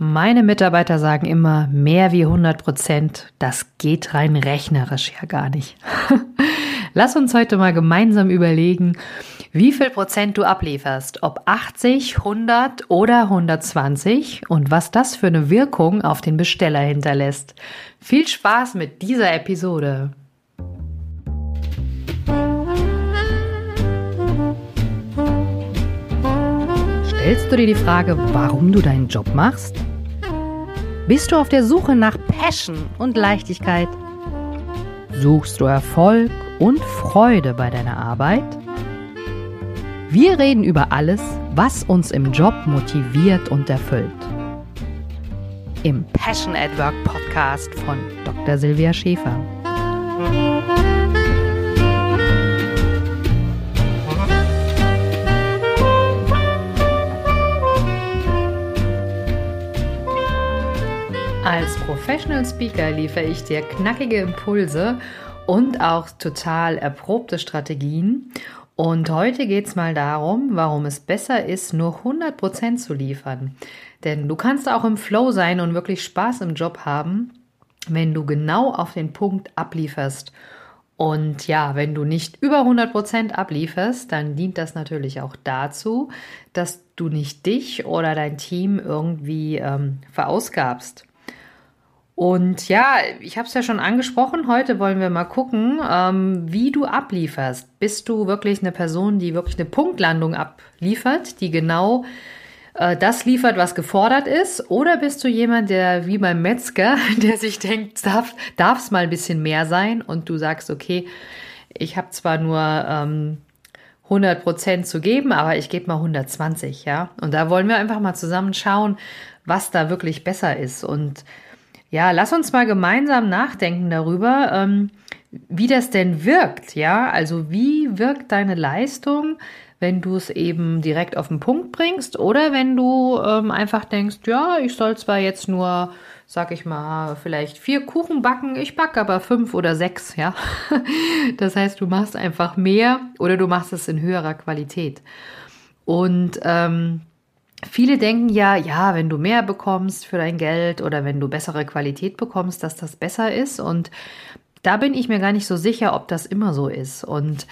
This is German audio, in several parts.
Meine Mitarbeiter sagen immer, mehr wie 100 Prozent, das geht rein rechnerisch ja gar nicht. Lass uns heute mal gemeinsam überlegen, wie viel Prozent du ablieferst, ob 80, 100 oder 120 und was das für eine Wirkung auf den Besteller hinterlässt. Viel Spaß mit dieser Episode. Stellst du dir die Frage, warum du deinen Job machst? Bist du auf der Suche nach Passion und Leichtigkeit? Suchst du Erfolg und Freude bei deiner Arbeit? Wir reden über alles, was uns im Job motiviert und erfüllt. Im Passion at Work Podcast von Dr. Silvia Schäfer. Professional Speaker liefere ich dir knackige Impulse und auch total erprobte Strategien. Und heute geht es mal darum, warum es besser ist, nur 100% zu liefern. Denn du kannst auch im Flow sein und wirklich Spaß im Job haben, wenn du genau auf den Punkt ablieferst. Und ja, wenn du nicht über 100% ablieferst, dann dient das natürlich auch dazu, dass du nicht dich oder dein Team irgendwie ähm, verausgabst. Und ja, ich habe es ja schon angesprochen, heute wollen wir mal gucken, ähm, wie du ablieferst. Bist du wirklich eine Person, die wirklich eine Punktlandung abliefert, die genau äh, das liefert, was gefordert ist? Oder bist du jemand, der wie beim Metzger, der sich denkt, darf es mal ein bisschen mehr sein und du sagst, okay, ich habe zwar nur ähm, 100 Prozent zu geben, aber ich gebe mal 120, ja. Und da wollen wir einfach mal zusammen schauen, was da wirklich besser ist und ja, lass uns mal gemeinsam nachdenken darüber, ähm, wie das denn wirkt. Ja, also wie wirkt deine Leistung, wenn du es eben direkt auf den Punkt bringst oder wenn du ähm, einfach denkst, ja, ich soll zwar jetzt nur, sag ich mal, vielleicht vier Kuchen backen, ich backe aber fünf oder sechs, ja. Das heißt, du machst einfach mehr oder du machst es in höherer Qualität. Und ähm, Viele denken ja, ja, wenn du mehr bekommst für dein Geld oder wenn du bessere Qualität bekommst, dass das besser ist. Und da bin ich mir gar nicht so sicher, ob das immer so ist. Und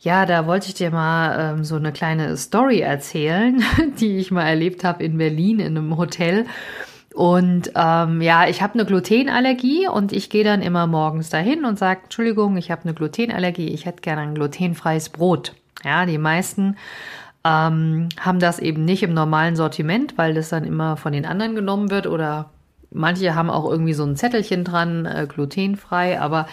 ja, da wollte ich dir mal ähm, so eine kleine Story erzählen, die ich mal erlebt habe in Berlin in einem Hotel. Und ähm, ja, ich habe eine Glutenallergie und ich gehe dann immer morgens dahin und sage, Entschuldigung, ich habe eine Glutenallergie, ich hätte gerne ein glutenfreies Brot. Ja, die meisten ähm, haben das eben nicht im normalen Sortiment, weil das dann immer von den anderen genommen wird oder manche haben auch irgendwie so ein Zettelchen dran, äh, glutenfrei, aber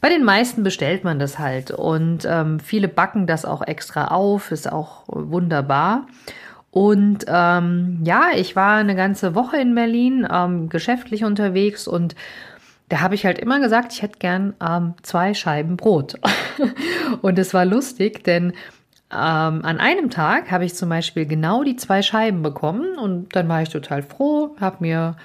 bei den meisten bestellt man das halt und ähm, viele backen das auch extra auf, ist auch wunderbar. Und ähm, ja, ich war eine ganze Woche in Berlin ähm, geschäftlich unterwegs und da habe ich halt immer gesagt, ich hätte gern ähm, zwei Scheiben Brot. und es war lustig, denn ähm, an einem Tag habe ich zum Beispiel genau die zwei Scheiben bekommen und dann war ich total froh, habe mir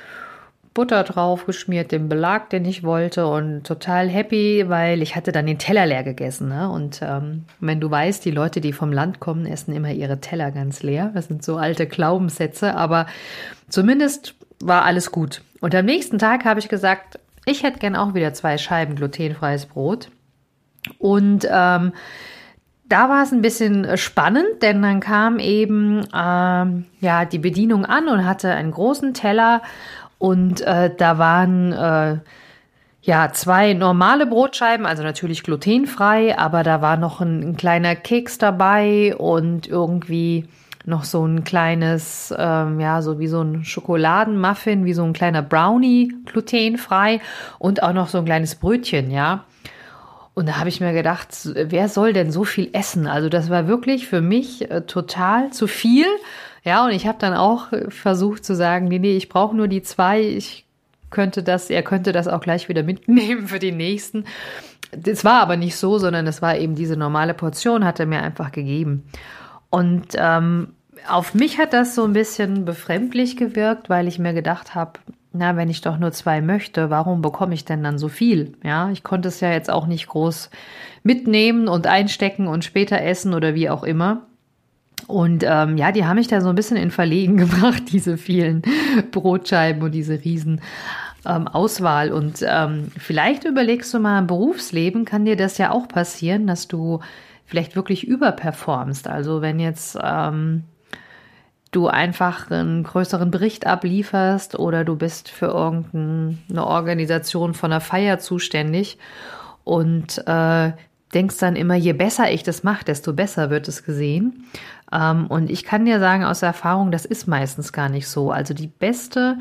Butter drauf geschmiert, den Belag, den ich wollte und total happy, weil ich hatte dann den Teller leer gegessen. Ne? Und ähm, wenn du weißt, die Leute, die vom Land kommen, essen immer ihre Teller ganz leer. Das sind so alte Glaubenssätze, aber zumindest war alles gut. Und am nächsten Tag habe ich gesagt, ich hätte gern auch wieder zwei Scheiben glutenfreies Brot. Und ähm, da war es ein bisschen äh, spannend, denn dann kam eben ähm, ja die Bedienung an und hatte einen großen Teller und äh, da waren äh, ja zwei normale Brotscheiben, also natürlich glutenfrei, aber da war noch ein, ein kleiner Keks dabei und irgendwie noch so ein kleines, ähm, ja, so wie so ein Schokoladenmuffin, wie so ein kleiner Brownie glutenfrei und auch noch so ein kleines Brötchen, ja. Und da habe ich mir gedacht, wer soll denn so viel essen? Also das war wirklich für mich äh, total zu viel. Ja, und ich habe dann auch versucht zu sagen, nee, nee, ich brauche nur die zwei. Ich könnte das, er könnte das auch gleich wieder mitnehmen für den nächsten. Das war aber nicht so, sondern es war eben diese normale Portion, hat er mir einfach gegeben. Und ähm, auf mich hat das so ein bisschen befremdlich gewirkt, weil ich mir gedacht habe, na, wenn ich doch nur zwei möchte, warum bekomme ich denn dann so viel? Ja, ich konnte es ja jetzt auch nicht groß mitnehmen und einstecken und später essen oder wie auch immer. Und ähm, ja, die haben mich da so ein bisschen in Verlegen gebracht, diese vielen Brotscheiben und diese riesen ähm, Auswahl. Und ähm, vielleicht überlegst du mal, im Berufsleben kann dir das ja auch passieren, dass du vielleicht wirklich überperformst. Also wenn jetzt ähm, du einfach einen größeren Bericht ablieferst oder du bist für irgendeine Organisation von einer Feier zuständig und äh, denkst dann immer, je besser ich das mache, desto besser wird es gesehen. Ähm, und ich kann dir sagen aus Erfahrung, das ist meistens gar nicht so. Also die beste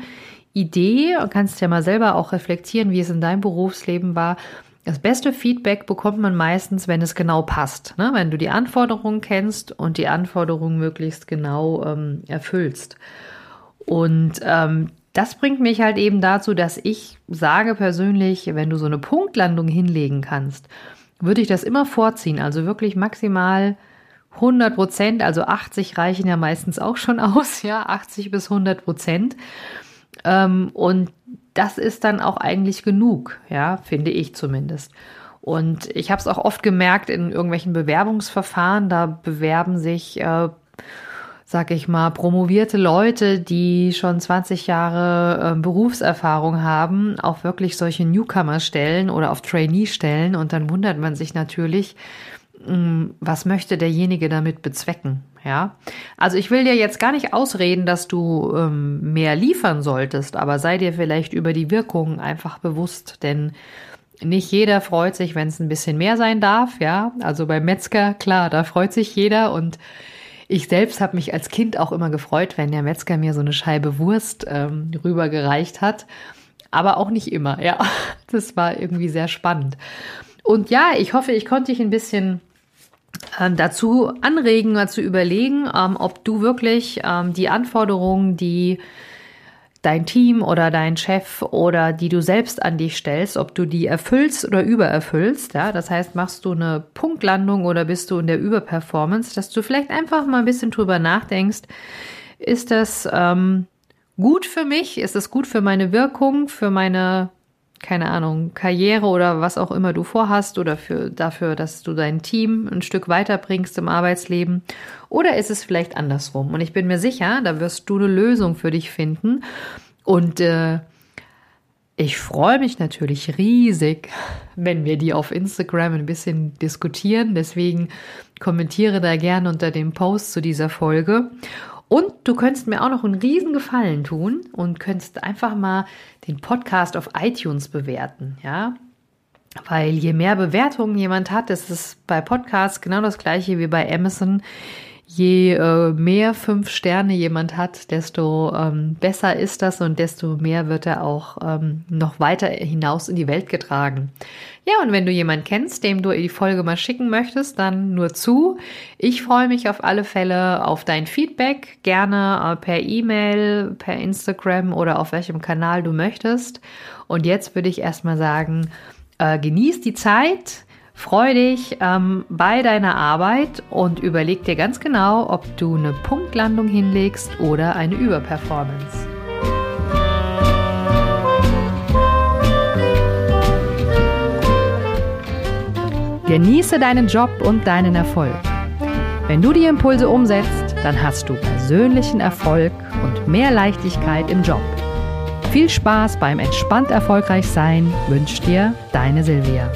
Idee, kannst ja mal selber auch reflektieren, wie es in deinem Berufsleben war. Das beste Feedback bekommt man meistens, wenn es genau passt. Ne? Wenn du die Anforderungen kennst und die Anforderungen möglichst genau ähm, erfüllst. Und ähm, das bringt mich halt eben dazu, dass ich sage persönlich, wenn du so eine Punktlandung hinlegen kannst, würde ich das immer vorziehen. Also wirklich maximal 100 Prozent, also 80 reichen ja meistens auch schon aus, ja, 80 bis 100 Prozent. Ähm, und das ist dann auch eigentlich genug, ja, finde ich zumindest. Und ich habe es auch oft gemerkt in irgendwelchen Bewerbungsverfahren, da bewerben sich, äh, sag ich mal, promovierte Leute, die schon 20 Jahre äh, Berufserfahrung haben, auf wirklich solche Newcomer-Stellen oder auf Trainee-Stellen. Und dann wundert man sich natürlich, was möchte derjenige damit bezwecken? Ja, also ich will dir jetzt gar nicht ausreden, dass du ähm, mehr liefern solltest, aber sei dir vielleicht über die Wirkung einfach bewusst, denn nicht jeder freut sich, wenn es ein bisschen mehr sein darf. Ja, also beim Metzger, klar, da freut sich jeder und ich selbst habe mich als Kind auch immer gefreut, wenn der Metzger mir so eine Scheibe Wurst ähm, rübergereicht hat, aber auch nicht immer. Ja, das war irgendwie sehr spannend. Und ja, ich hoffe, ich konnte dich ein bisschen ähm, dazu anregen, dazu überlegen, ähm, ob du wirklich ähm, die Anforderungen, die dein Team oder dein Chef oder die du selbst an dich stellst, ob du die erfüllst oder übererfüllst. Ja, das heißt, machst du eine Punktlandung oder bist du in der Überperformance, dass du vielleicht einfach mal ein bisschen drüber nachdenkst. Ist das ähm, gut für mich? Ist das gut für meine Wirkung, für meine keine Ahnung, Karriere oder was auch immer du vorhast oder für, dafür, dass du dein Team ein Stück weiterbringst im Arbeitsleben? Oder ist es vielleicht andersrum? Und ich bin mir sicher, da wirst du eine Lösung für dich finden. Und äh, ich freue mich natürlich riesig, wenn wir die auf Instagram ein bisschen diskutieren. Deswegen kommentiere da gerne unter dem Post zu dieser Folge. Und du könntest mir auch noch einen riesen Gefallen tun und könntest einfach mal den Podcast auf iTunes bewerten, ja? Weil je mehr Bewertungen jemand hat, das ist bei Podcasts genau das gleiche wie bei Amazon je äh, mehr fünf Sterne jemand hat, desto ähm, besser ist das und desto mehr wird er auch ähm, noch weiter hinaus in die Welt getragen. Ja, und wenn du jemanden kennst, dem du die Folge mal schicken möchtest, dann nur zu. Ich freue mich auf alle Fälle auf dein Feedback, gerne äh, per E-Mail, per Instagram oder auf welchem Kanal du möchtest. Und jetzt würde ich erstmal sagen, äh, genieß die Zeit Freu dich ähm, bei deiner Arbeit und überleg dir ganz genau, ob du eine Punktlandung hinlegst oder eine Überperformance. Genieße deinen Job und deinen Erfolg. Wenn du die Impulse umsetzt, dann hast du persönlichen Erfolg und mehr Leichtigkeit im Job. Viel Spaß beim entspannt erfolgreich sein wünscht dir deine Silvia.